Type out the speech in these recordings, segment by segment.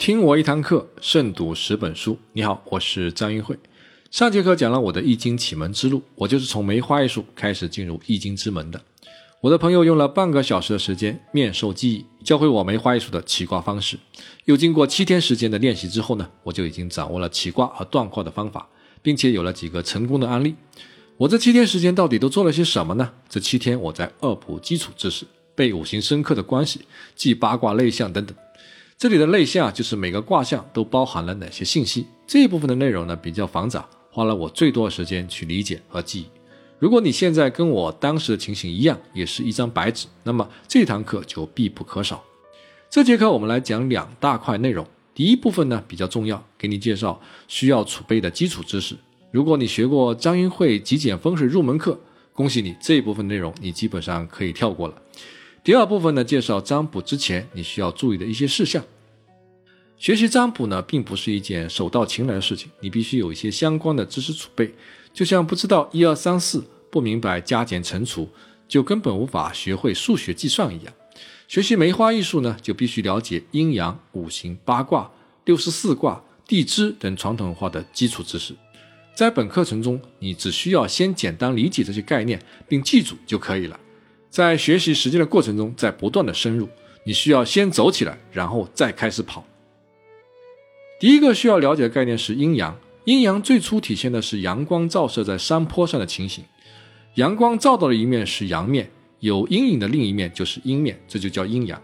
听我一堂课，胜读十本书。你好，我是张云慧。上节课讲了我的易经启蒙之路，我就是从梅花易数开始进入易经之门的。我的朋友用了半个小时的时间面授记忆，教会我梅花易数的起卦方式。又经过七天时间的练习之后呢，我就已经掌握了起卦和断卦的方法，并且有了几个成功的案例。我这七天时间到底都做了些什么呢？这七天我在恶补基础知识，背五行深刻的关系，记八卦类象等等。这里的类象就是每个卦象都包含了哪些信息，这一部分的内容呢比较繁杂，花了我最多的时间去理解和记忆。如果你现在跟我当时的情形一样，也是一张白纸，那么这堂课就必不可少。这节课我们来讲两大块内容，第一部分呢比较重要，给你介绍需要储备的基础知识。如果你学过张云慧极简风水入门课，恭喜你这一部分内容你基本上可以跳过了。第二部分呢，介绍占卜之前你需要注意的一些事项。学习占卜呢，并不是一件手到擒来的事情，你必须有一些相关的知识储备。就像不知道一二三四，不明白加减乘除，就根本无法学会数学计算一样。学习梅花易数呢，就必须了解阴阳、五行、八卦、六十四卦、地支等传统文化的基础知识。在本课程中，你只需要先简单理解这些概念，并记住就可以了。在学习实践的过程中，在不断的深入，你需要先走起来，然后再开始跑。第一个需要了解的概念是阴阳。阴阳最初体现的是阳光照射在山坡上的情形，阳光照到的一面是阳面，有阴影的另一面就是阴面，这就叫阴阳。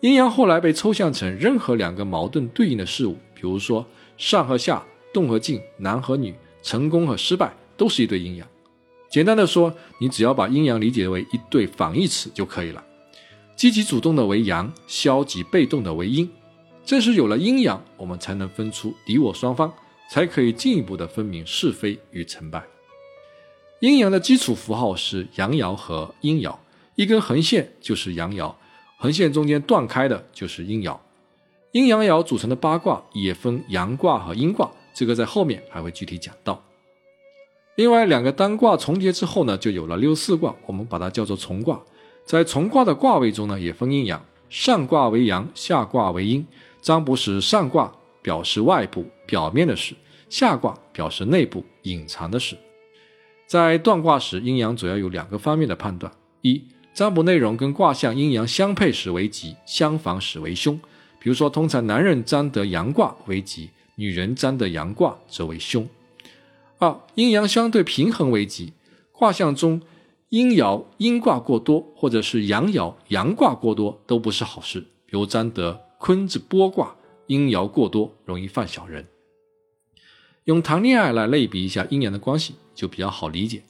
阴阳后来被抽象成任何两个矛盾对应的事物，比如说上和下、动和静、男和女、成功和失败，都是一对阴阳。简单的说，你只要把阴阳理解为一对反义词就可以了。积极主动的为阳，消极被动的为阴。正是有了阴阳，我们才能分出敌我双方，才可以进一步的分明是非与成败。阴阳的基础符号是阳爻和阴爻，一根横线就是阳爻，横线中间断开的就是阴爻。阴阳爻组成的八卦也分阳卦和阴卦，这个在后面还会具体讲到。另外两个单卦重叠之后呢，就有了六四卦，我们把它叫做重卦。在重卦的卦位中呢，也分阴阳，上卦为阳，下卦为阴。占卜时，上卦表示外部表面的事，下卦表示内部隐藏的事。在断卦时，阴阳主要有两个方面的判断：一，占卜内容跟卦象阴阳相配时为吉，相反时为凶。比如说，通常男人占得阳卦为吉，女人占得阳卦则为凶。二阴阳相对平衡为吉，卦象中阴爻阴卦过多，或者是阳爻阳卦过多，都不是好事。比如占得坤字剥卦，阴爻过多，容易犯小人。用谈恋爱来类比一下阴阳的关系，就比较好理解。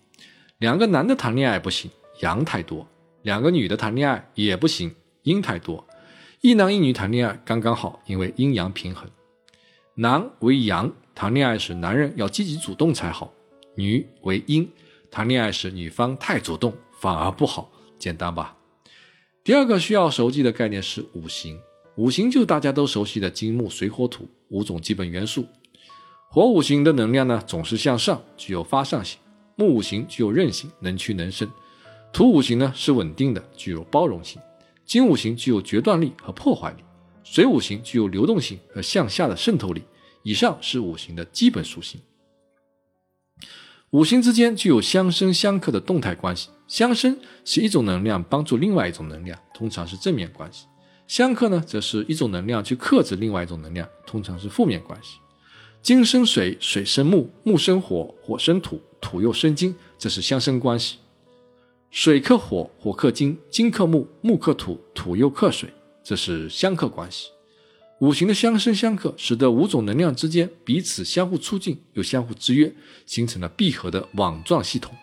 两个男的谈恋爱不行，阳太多；两个女的谈恋爱也不行，阴太多。一男一女谈恋爱刚刚好，因为阴阳平衡。男为阳。谈恋爱时，男人要积极主动才好。女为阴，谈恋爱时女方太主动反而不好。简单吧？第二个需要熟记的概念是五行。五行就大家都熟悉的金木水火土五种基本元素。火五行的能量呢，总是向上，具有发散性；木五行具有韧性，能屈能伸；土五行呢是稳定的，具有包容性；金五行具有决断力和破坏力；水五行具有流动性和向下的渗透力。以上是五行的基本属性。五行之间具有相生相克的动态关系。相生是一种能量帮助另外一种能量，通常是正面关系；相克呢，则是一种能量去克制另外一种能量，通常是负面关系。金生水，水生木，木生火，火生土，土又生金，这是相生关系。水克火，火克金，金克木，木克土，土又克水，这是相克关系。五行的相生相克，使得五种能量之间彼此相互促进又相互制约，形成了闭合的网状系统。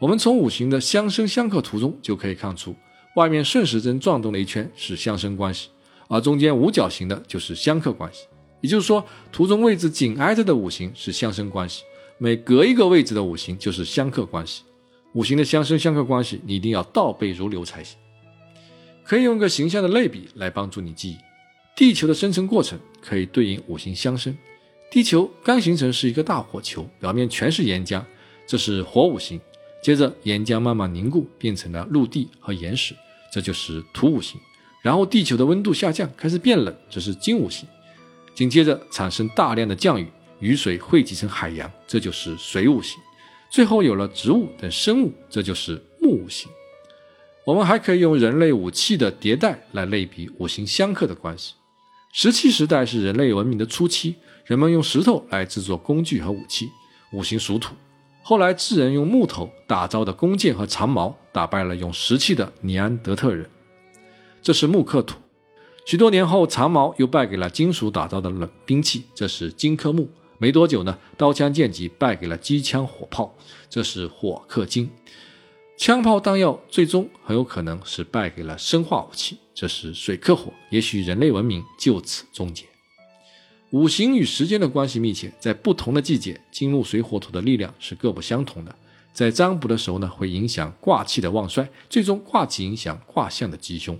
我们从五行的相生相克图中就可以看出，外面顺时针转动了一圈是相生关系，而中间五角形的就是相克关系。也就是说，图中位置紧挨着的五行是相生关系，每隔一个位置的五行就是相克关系。五行的相生相克关系，你一定要倒背如流才行。可以用个形象的类比来帮助你记忆。地球的生成过程可以对应五行相生。地球刚形成是一个大火球，表面全是岩浆，这是火五行。接着岩浆慢慢凝固，变成了陆地和岩石，这就是土五行。然后地球的温度下降，开始变冷，这是金五行。紧接着产生大量的降雨，雨水汇集成海洋，这就是水五行。最后有了植物等生物，这就是木五行。我们还可以用人类武器的迭代来类比五行相克的关系。石器时代是人类文明的初期，人们用石头来制作工具和武器，五行属土。后来智人用木头打造的弓箭和长矛，打败了用石器的尼安德特人，这是木克土。许多年后，长矛又败给了金属打造的冷兵器，这是金克木。没多久呢，刀枪剑戟败给了机枪火炮，这是火克金。枪炮弹药最终很有可能是败给了生化武器，这是水克火。也许人类文明就此终结。五行与时间的关系密切，在不同的季节，金木水火土的力量是各不相同的。在占卜的时候呢，会影响卦气的旺衰，最终卦气影响卦象的吉凶。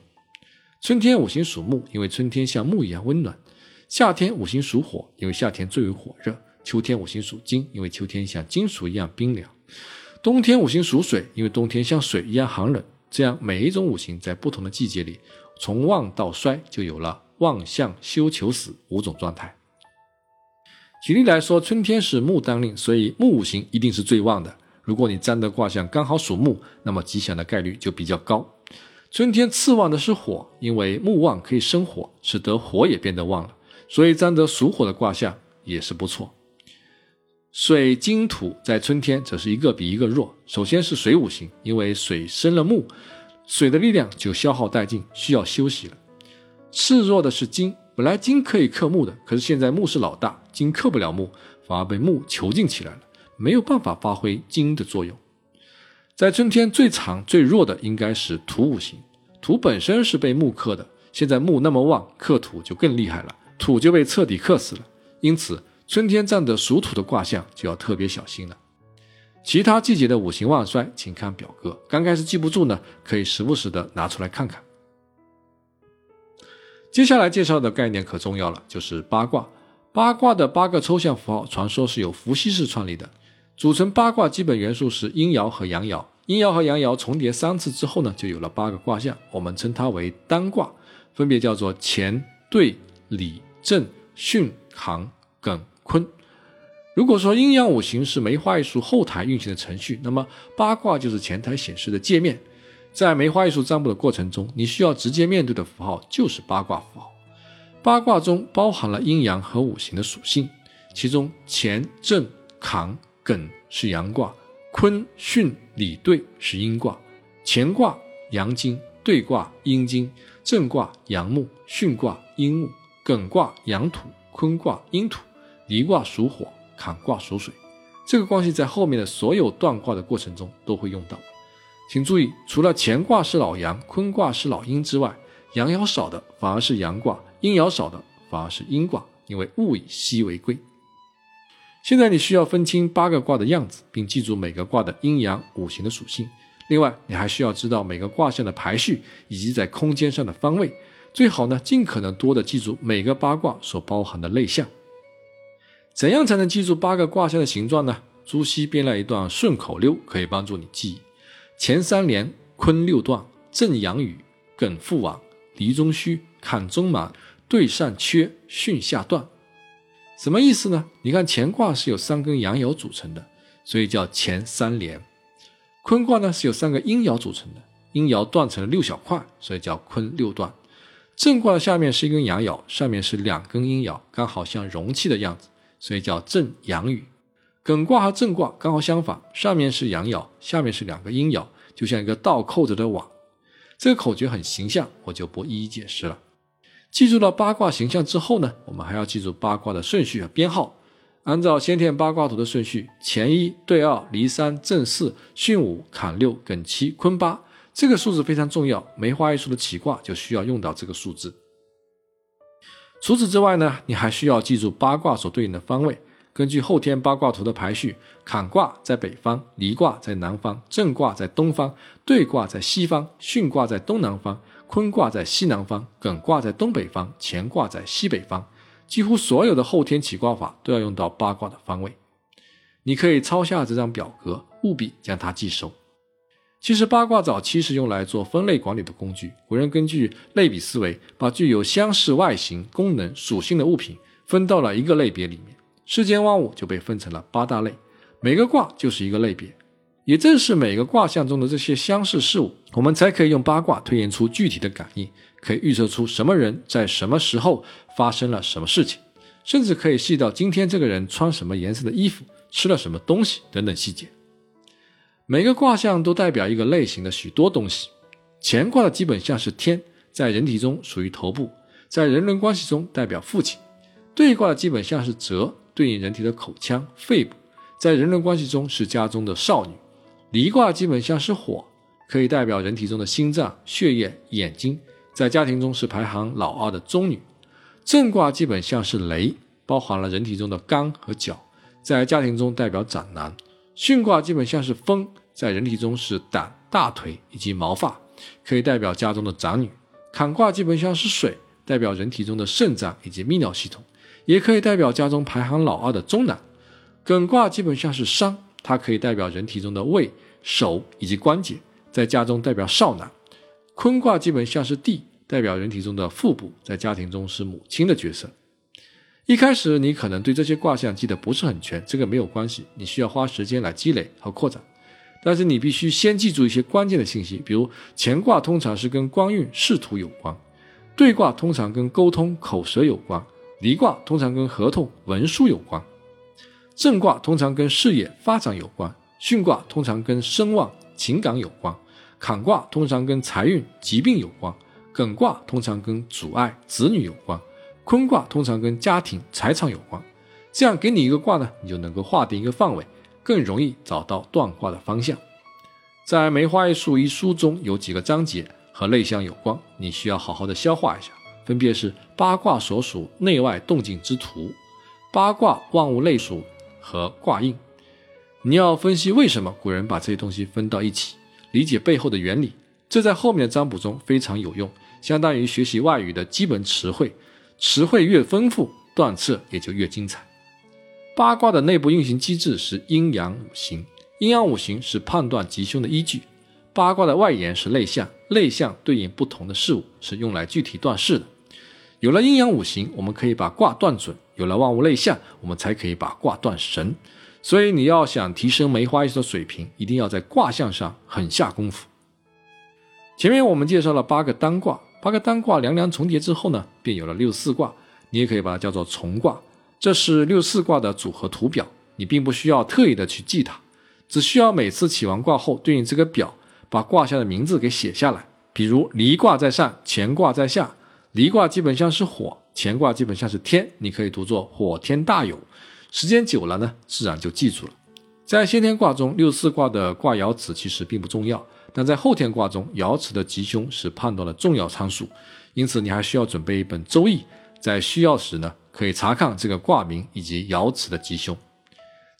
春天五行属木，因为春天像木一样温暖；夏天五行属火，因为夏天最为火热；秋天五行属金，因为秋天像金属一样冰凉；冬天五行属水，因为冬天像水一样寒冷。这样每一种五行在不同的季节里，从旺到衰，就有了旺相休求死五种状态。举例来说，春天是木当令，所以木五行一定是最旺的。如果你占的卦象刚好属木，那么吉祥的概率就比较高。春天次旺的是火，因为木旺可以生火，使得火也变得旺了，所以占得属火的卦象也是不错。水金土在春天则是一个比一个弱。首先是水五行，因为水生了木，水的力量就消耗殆尽，需要休息了。次弱的是金。本来金可以克木的，可是现在木是老大，金克不了木，反而被木囚禁起来了，没有办法发挥金的作用。在春天最长最弱的应该是土五行，土本身是被木克的，现在木那么旺，克土就更厉害了，土就被彻底克死了。因此，春天占的属土的卦象就要特别小心了。其他季节的五行旺衰，请看表格。刚开始记不住呢，可以时不时的拿出来看看。接下来介绍的概念可重要了，就是八卦。八卦的八个抽象符号，传说是由伏羲氏创立的。组成八卦基本元素是阴爻和阳爻，阴爻和阳爻重叠三次之后呢，就有了八个卦象，我们称它为单卦，分别叫做乾、兑、离、震、巽、坎、艮、坤。如果说阴阳五行是梅花易数后台运行的程序，那么八卦就是前台显示的界面。在梅花易数占卜的过程中，你需要直接面对的符号就是八卦符号。八卦中包含了阴阳和五行的属性，其中乾、震、坎、艮是阳卦，坤、巽、离、兑是阴卦。乾卦阳金，兑卦阴金，震卦阳木，巽卦阴木，艮卦阳土，坤卦阴土，离卦属火，坎卦属水。这个关系在后面的所有断卦的过程中都会用到。请注意，除了乾卦是老阳，坤卦是老阴之外，阳爻少的反而是阳卦，阴爻少的反而是阴卦，因为物以稀为贵。现在你需要分清八个卦的样子，并记住每个卦的阴阳五行的属性。另外，你还需要知道每个卦象的排序以及在空间上的方位。最好呢，尽可能多的记住每个八卦所包含的类象。怎样才能记住八个卦象的形状呢？朱熹编了一段顺口溜，可以帮助你记忆。乾三连，坤六段，震阳雨，艮复往，离中虚，坎中满，兑上缺，巽下断。什么意思呢？你看乾卦是由三根阳爻组成的，所以叫乾三连；坤卦呢是由三个阴爻组成的，阴爻断成了六小块，所以叫坤六段。震卦的下面是一根阳爻，上面是两根阴爻，刚好像容器的样子，所以叫震阳雨。艮卦和震卦刚好相反，上面是阳爻，下面是两个阴爻，就像一个倒扣着的网。这个口诀很形象，我就不一一解释了。记住了八卦形象之后呢，我们还要记住八卦的顺序和编号。按照先天八卦图的顺序，乾一、兑二、离三、震四、巽五、坎六、艮七、坤八，这个数字非常重要。梅花易数的起卦就需要用到这个数字。除此之外呢，你还需要记住八卦所对应的方位。根据后天八卦图的排序，坎卦在北方，离卦在南方，震卦在东方，兑卦在西方，巽卦在东南方，坤卦在西南方，艮卦在东北方，乾卦在西北方。几乎所有的后天起卦法都要用到八卦的方位。你可以抄下这张表格，务必将它记熟。其实八卦早期是用来做分类管理的工具，古人根据类比思维，把具有相似外形、功能、属性的物品。分到了一个类别里面，世间万物就被分成了八大类，每个卦就是一个类别。也正是每个卦象中的这些相似事物，我们才可以用八卦推演出具体的感应，可以预测出什么人在什么时候发生了什么事情，甚至可以细到今天这个人穿什么颜色的衣服、吃了什么东西等等细节。每个卦象都代表一个类型的许多东西。乾卦的基本象是天，在人体中属于头部，在人伦关系中代表父亲；兑卦的基本象是泽，对应人体的口腔、肺部，在人伦关系中是家中的少女。离卦基本像是火，可以代表人体中的心脏、血液、眼睛，在家庭中是排行老二的中女；震卦基本像是雷，包含了人体中的肝和脚，在家庭中代表长男；巽卦基本像是风，在人体中是胆、大腿以及毛发，可以代表家中的长女；坎卦基本像是水，代表人体中的肾脏以及泌尿系统，也可以代表家中排行老二的中男；艮卦基本像是伤。它可以代表人体中的胃、手以及关节，在家中代表少男；坤卦基本像是地，代表人体中的腹部，在家庭中是母亲的角色。一开始你可能对这些卦象记得不是很全，这个没有关系，你需要花时间来积累和扩展。但是你必须先记住一些关键的信息，比如乾卦通常是跟官运、仕途有关；兑卦通常跟沟通、口舌有关；离卦通常跟合同、文书有关。震卦通常跟事业发展有关，巽卦通常跟声望、情感有关，坎卦通常跟财运、疾病有关，艮卦通常跟阻碍、子女有关，坤卦通常跟家庭、财产有关。这样给你一个卦呢，你就能够划定一个范围，更容易找到断卦的方向。在《梅花易数》一书中有几个章节和内象有关，你需要好好的消化一下，分别是八卦所属内外动静之图，八卦万物类属。和卦印，你要分析为什么古人把这些东西分到一起，理解背后的原理，这在后面的占卜中非常有用，相当于学习外语的基本词汇，词汇越丰富，断测也就越精彩。八卦的内部运行机制是阴阳五行，阴阳五行是判断吉凶的依据。八卦的外延是内象，内象对应不同的事物，是用来具体断事的。有了阴阳五行，我们可以把卦断准。有了万物类象，我们才可以把卦断神。所以你要想提升梅花易数的水平，一定要在卦象上狠下功夫。前面我们介绍了八个单卦，八个单卦两两重叠之后呢，便有了六四卦。你也可以把它叫做重卦。这是六四卦的组合图表，你并不需要特意的去记它，只需要每次起完卦后对应这个表，把卦象的名字给写下来。比如离卦在上，乾卦在下。离卦基本上是火。乾卦基本上是天，你可以读作火天大有。时间久了呢，自然就记住了。在先天卦中，六四卦的卦爻辞其实并不重要，但在后天卦中，爻辞的吉凶是判断的重要参数。因此，你还需要准备一本《周易》，在需要时呢，可以查看这个卦名以及爻辞的吉凶。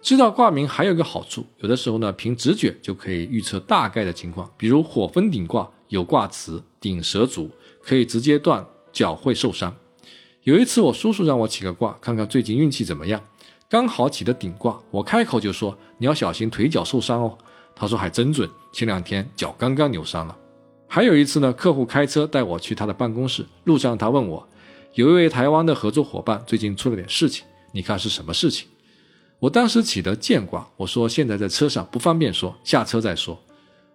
知道卦名还有一个好处，有的时候呢，凭直觉就可以预测大概的情况。比如火风鼎卦有卦辞鼎蛇足，可以直接断脚会受伤。有一次，我叔叔让我起个卦，看看最近运气怎么样。刚好起的顶卦，我开口就说：“你要小心腿脚受伤哦。”他说：“还真准，前两天脚刚刚扭伤了。”还有一次呢，客户开车带我去他的办公室，路上他问我：“有一位台湾的合作伙伴最近出了点事情，你看是什么事情？”我当时起的剑卦，我说：“现在在车上不方便说，下车再说。”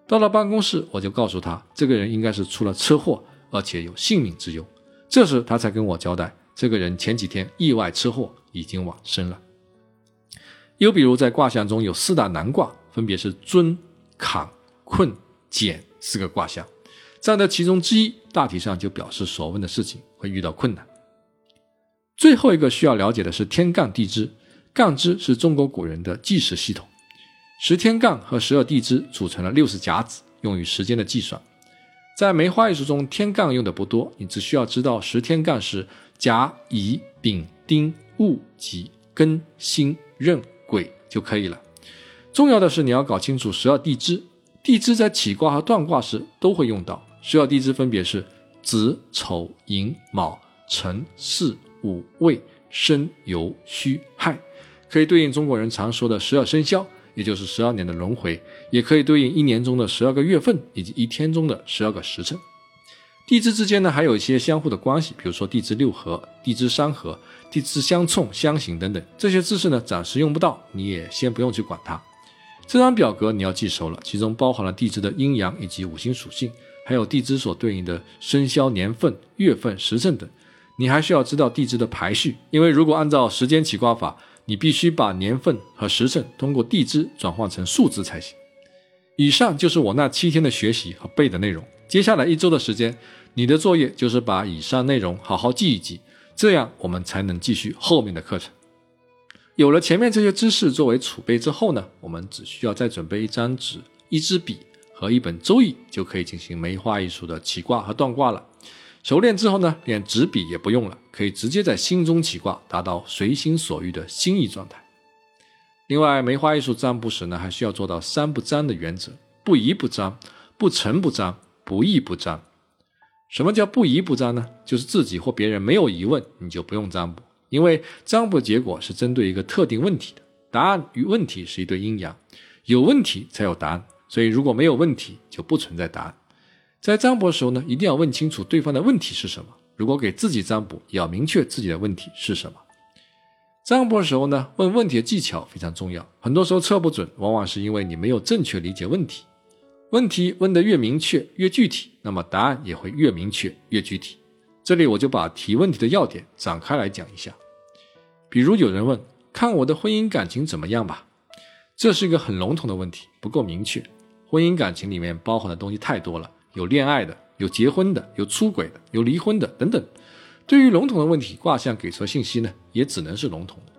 到了办公室，我就告诉他，这个人应该是出了车祸，而且有性命之忧。这时他才跟我交代，这个人前几天意外车祸已经往生了。又比如在卦象中有四大难卦，分别是尊、坎、困、简四个卦象，占的其中之一，大体上就表示所问的事情会遇到困难。最后一个需要了解的是天干地支，干支是中国古人的计时系统，十天干和十二地支组成了六十甲子，用于时间的计算。在梅花易数中，天干用的不多，你只需要知道十天干是甲、乙、丙、丁、戊、己、庚、辛、壬、癸就可以了。重要的是你要搞清楚十二地支，地支在起卦和断卦时都会用到。十二地支分别是子、丑、寅、卯、辰、巳、午、未、申、酉、戌、亥，可以对应中国人常说的十二生肖。也就是十二年的轮回，也可以对应一年中的十二个月份以及一天中的十二个时辰。地支之间呢，还有一些相互的关系，比如说地支六合、地支三合、地支相冲、相刑等等，这些知识呢，暂时用不到，你也先不用去管它。这张表格你要记熟了，其中包含了地支的阴阳以及五行属性，还有地支所对应的生肖、年份、月份、时辰等。你还需要知道地支的排序，因为如果按照时间起卦法，你必须把年份和时辰通过地支转换成数字才行。以上就是我那七天的学习和背的内容。接下来一周的时间，你的作业就是把以上内容好好记一记，这样我们才能继续后面的课程。有了前面这些知识作为储备之后呢，我们只需要再准备一张纸、一支笔和一本《周易》，就可以进行梅花易数的起卦和断卦了。熟练之后呢，连纸笔也不用了，可以直接在心中起卦，达到随心所欲的心意状态。另外，梅花易数占卜时呢，还需要做到三不占的原则：不疑不占，不成不占。不义不占，什么叫不疑不占呢？就是自己或别人没有疑问，你就不用占卜，因为占卜结果是针对一个特定问题的，答案与问题是一对阴阳，有问题才有答案，所以如果没有问题，就不存在答案。在占卜的时候呢，一定要问清楚对方的问题是什么。如果给自己占卜，也要明确自己的问题是什么。占卜的时候呢，问问题的技巧非常重要，很多时候测不准，往往是因为你没有正确理解问题。问题问得越明确、越具体，那么答案也会越明确、越具体。这里我就把提问题的要点展开来讲一下。比如有人问：“看我的婚姻感情怎么样吧？”这是一个很笼统的问题，不够明确。婚姻感情里面包含的东西太多了，有恋爱的，有结婚的，有出轨的，有离婚的等等。对于笼统的问题，卦象给出的信息呢，也只能是笼统的。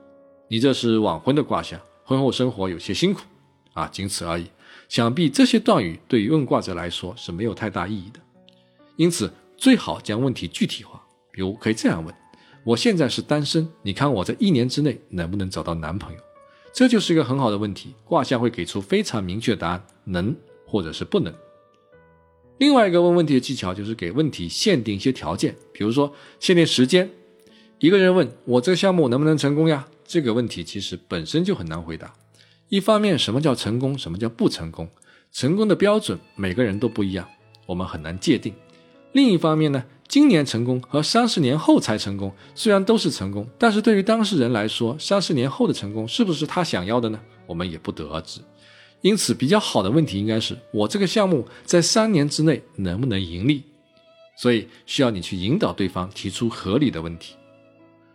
你这是晚婚的卦象，婚后生活有些辛苦啊，仅此而已。想必这些断语对于问卦者来说是没有太大意义的，因此最好将问题具体化。比如可以这样问：我现在是单身，你看我在一年之内能不能找到男朋友？这就是一个很好的问题，卦象会给出非常明确答案，能或者是不能。另外一个问问题的技巧就是给问题限定一些条件，比如说限定时间。一个人问我这个项目能不能成功呀？这个问题其实本身就很难回答。一方面，什么叫成功？什么叫不成功？成功的标准每个人都不一样，我们很难界定。另一方面呢，今年成功和三十年后才成功，虽然都是成功，但是对于当事人来说，三十年后的成功是不是他想要的呢？我们也不得而知。因此，比较好的问题应该是我这个项目在三年之内能不能盈利？所以需要你去引导对方提出合理的问题。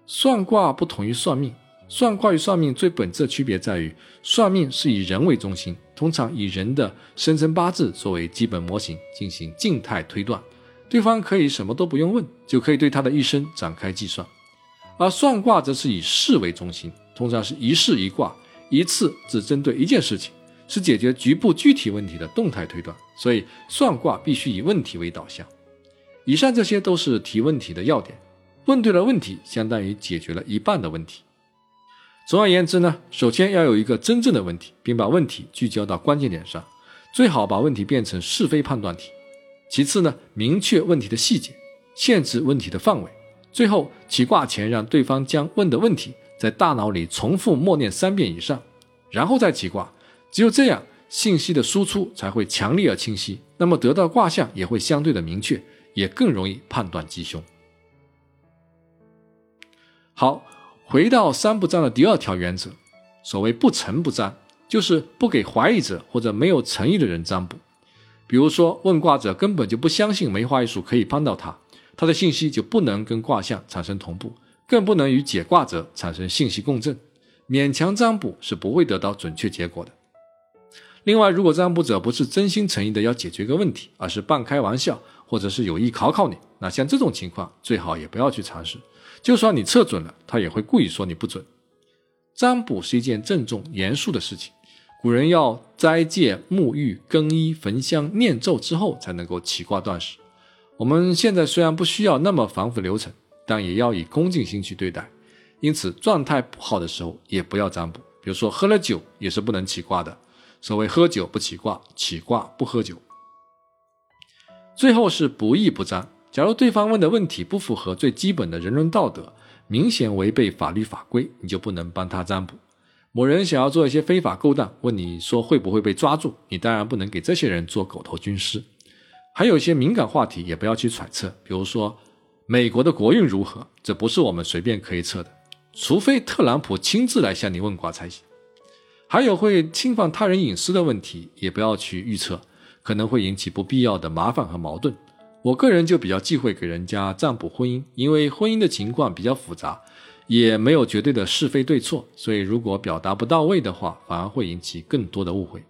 算卦不同于算命。算卦与算命最本质的区别在于，算命是以人为中心，通常以人的生辰八字作为基本模型进行静态推断，对方可以什么都不用问，就可以对他的一生展开计算；而算卦则是以事为中心，通常是一事一卦，一次只针对一件事情，是解决局部具体问题的动态推断，所以算卦必须以问题为导向。以上这些都是提问题的要点，问对了问题，相当于解决了一半的问题。总而言之呢，首先要有一个真正的问题，并把问题聚焦到关键点上，最好把问题变成是非判断题。其次呢，明确问题的细节，限制问题的范围。最后起卦前让对方将问的问题在大脑里重复默念三遍以上，然后再起卦。只有这样，信息的输出才会强烈而清晰，那么得到卦象也会相对的明确，也更容易判断吉凶。好。回到三不占的第二条原则，所谓不诚不占，就是不给怀疑者或者没有诚意的人占卜。比如说，问卦者根本就不相信梅花易数可以帮到他，他的信息就不能跟卦象产生同步，更不能与解卦者产生信息共振。勉强占卜是不会得到准确结果的。另外，如果占卜者不是真心诚意的要解决一个问题，而是半开玩笑，或者是有意考考你，那像这种情况最好也不要去尝试。就算你测准了，他也会故意说你不准。占卜是一件郑重严肃的事情，古人要斋戒、沐浴、更衣、焚香、念咒之后才能够起卦断食。我们现在虽然不需要那么繁复流程，但也要以恭敬心去对待。因此，状态不好的时候也不要占卜。比如说喝了酒也是不能起卦的。所谓喝酒不起卦，起卦不喝酒。最后是不义不占。假如对方问的问题不符合最基本的人伦道德，明显违背法律法规，你就不能帮他占卜。某人想要做一些非法勾当，问你说会不会被抓住，你当然不能给这些人做狗头军师。还有一些敏感话题也不要去揣测，比如说美国的国运如何，这不是我们随便可以测的，除非特朗普亲自来向你问卦才行。还有会侵犯他人隐私的问题，也不要去预测，可能会引起不必要的麻烦和矛盾。我个人就比较忌讳给人家占卜婚姻，因为婚姻的情况比较复杂，也没有绝对的是非对错，所以如果表达不到位的话，反而会引起更多的误会。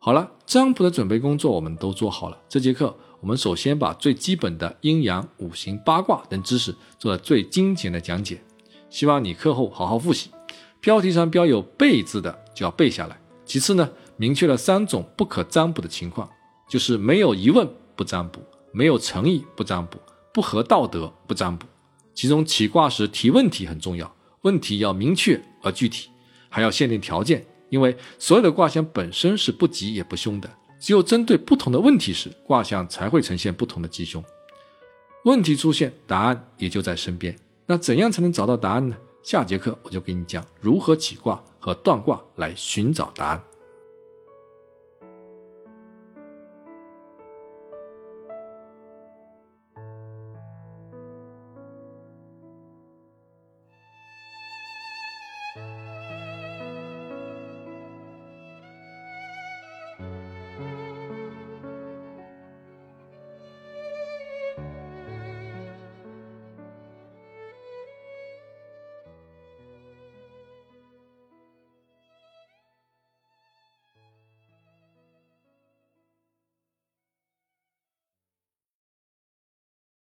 好了，占卜的准备工作我们都做好了。这节课我们首先把最基本的阴阳、五行、八卦等知识做了最精简的讲解，希望你课后好好复习。标题上标有“背”字的就要背下来。其次呢，明确了三种不可占卜的情况，就是没有疑问不占卜。没有诚意不占卜，不合道德不占卜。其中起卦时提问题很重要，问题要明确而具体，还要限定条件。因为所有的卦象本身是不吉也不凶的，只有针对不同的问题时，卦象才会呈现不同的吉凶。问题出现，答案也就在身边。那怎样才能找到答案呢？下节课我就给你讲如何起卦和断卦来寻找答案。